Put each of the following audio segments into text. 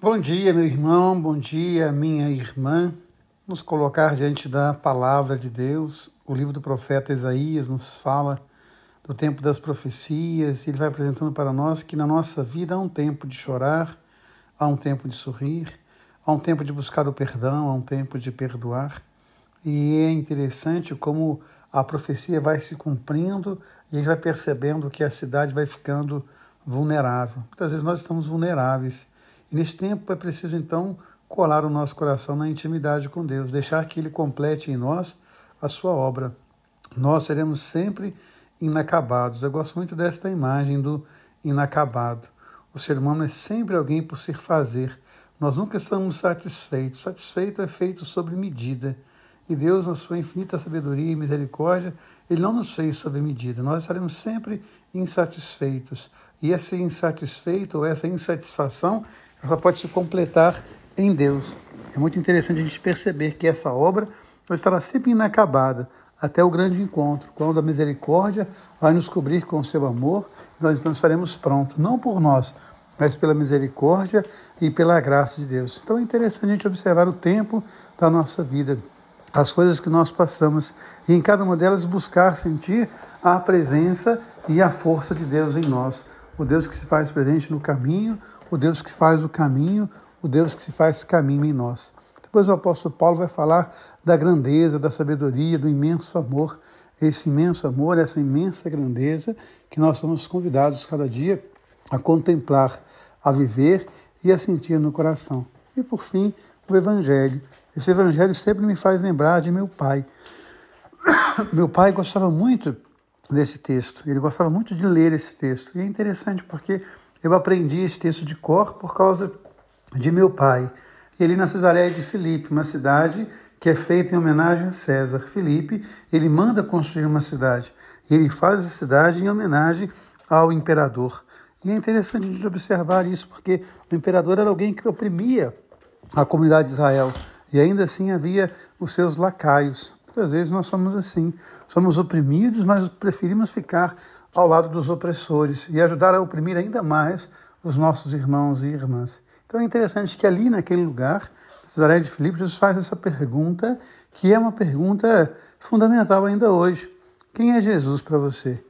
Bom dia, meu irmão, bom dia, minha irmã. Nos colocar diante da palavra de Deus. O livro do profeta Isaías nos fala do tempo das profecias, ele vai apresentando para nós que na nossa vida há um tempo de chorar, há um tempo de sorrir, há um tempo de buscar o perdão, há um tempo de perdoar. E é interessante como a profecia vai se cumprindo e a gente vai percebendo que a cidade vai ficando vulnerável. Muitas vezes nós estamos vulneráveis e nesse tempo é preciso então colar o nosso coração na intimidade com Deus, deixar que Ele complete em nós a sua obra. Nós seremos sempre inacabados. Eu gosto muito desta imagem do inacabado. O ser humano é sempre alguém por se fazer. Nós nunca estamos satisfeitos. Satisfeito é feito sobre medida. E Deus, na sua infinita sabedoria e misericórdia, Ele não nos fez sob medida. Nós estaremos sempre insatisfeitos. E esse insatisfeito ou essa insatisfação ela pode se completar em Deus. É muito interessante a gente perceber que essa obra estará sempre inacabada até o grande encontro, quando a misericórdia vai nos cobrir com o seu amor, nós então estaremos prontos, não por nós, mas pela misericórdia e pela graça de Deus. Então é interessante a gente observar o tempo da nossa vida, as coisas que nós passamos, e em cada uma delas buscar sentir a presença e a força de Deus em nós o Deus que se faz presente no caminho, o Deus que faz o caminho, o Deus que se faz caminho em nós. Depois o apóstolo Paulo vai falar da grandeza, da sabedoria, do imenso amor, esse imenso amor, essa imensa grandeza que nós somos convidados cada dia a contemplar, a viver e a sentir no coração. E por fim, o Evangelho. Esse Evangelho sempre me faz lembrar de meu pai. Meu pai gostava muito desse texto. Ele gostava muito de ler esse texto. E é interessante porque eu aprendi esse texto de cor por causa de meu pai. E ali na Cesareia de Filipe, uma cidade que é feita em homenagem a César. Filipe, ele manda construir uma cidade. E ele faz essa cidade em homenagem ao imperador. E é interessante a gente observar isso, porque o imperador era alguém que oprimia a comunidade de Israel. E ainda assim havia os seus lacaios. Muitas vezes nós somos assim, somos oprimidos, mas preferimos ficar ao lado dos opressores e ajudar a oprimir ainda mais os nossos irmãos e irmãs. Então é interessante que ali naquele lugar, Cesaré de Filipe, Jesus faz essa pergunta, que é uma pergunta fundamental ainda hoje. Quem é Jesus para você?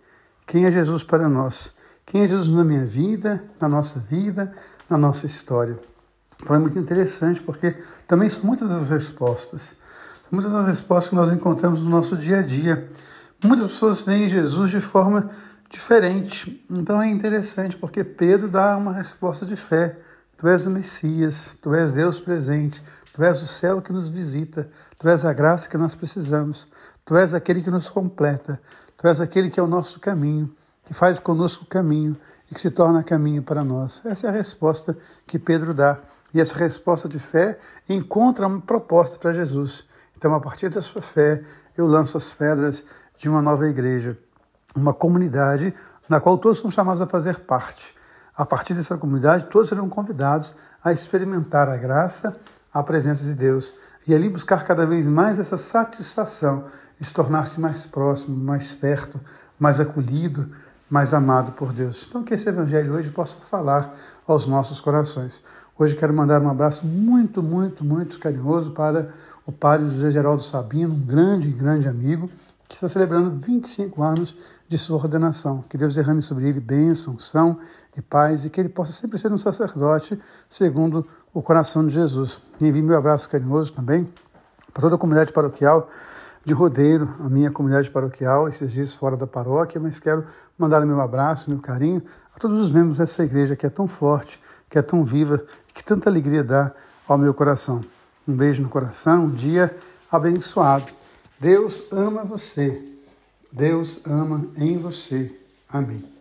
Quem é Jesus para nós? Quem é Jesus na minha vida, na nossa vida, na nossa história? Então é muito interessante porque também são muitas as respostas. Muitas das respostas que nós encontramos no nosso dia a dia. Muitas pessoas veem Jesus de forma diferente. Então é interessante porque Pedro dá uma resposta de fé. Tu és o Messias, tu és Deus presente, tu és o céu que nos visita, tu és a graça que nós precisamos, tu és aquele que nos completa, tu és aquele que é o nosso caminho, que faz conosco o caminho e que se torna caminho para nós. Essa é a resposta que Pedro dá. E essa resposta de fé encontra uma proposta para Jesus. Então, a partir da sua fé, eu lanço as pedras de uma nova igreja, uma comunidade na qual todos são chamados a fazer parte. A partir dessa comunidade, todos serão convidados a experimentar a graça, a presença de Deus e ali buscar cada vez mais essa satisfação, se tornar-se mais próximo, mais perto, mais acolhido, mais amado por Deus. Então, que esse Evangelho hoje possa falar aos nossos corações. Hoje quero mandar um abraço muito, muito, muito carinhoso para o padre José Geraldo Sabino, um grande, grande amigo, que está celebrando 25 anos de sua ordenação. Que Deus derrame sobre ele bênção, unção e paz e que ele possa sempre ser um sacerdote segundo o coração de Jesus. E envio meu abraço carinhoso também para toda a comunidade paroquial de Rodeiro, a minha comunidade paroquial, esses dias fora da paróquia, mas quero mandar o meu abraço, meu carinho a todos os membros dessa igreja que é tão forte, que é tão viva que tanta alegria dá ao meu coração. Um beijo no coração, um dia abençoado. Deus ama você. Deus ama em você. Amém.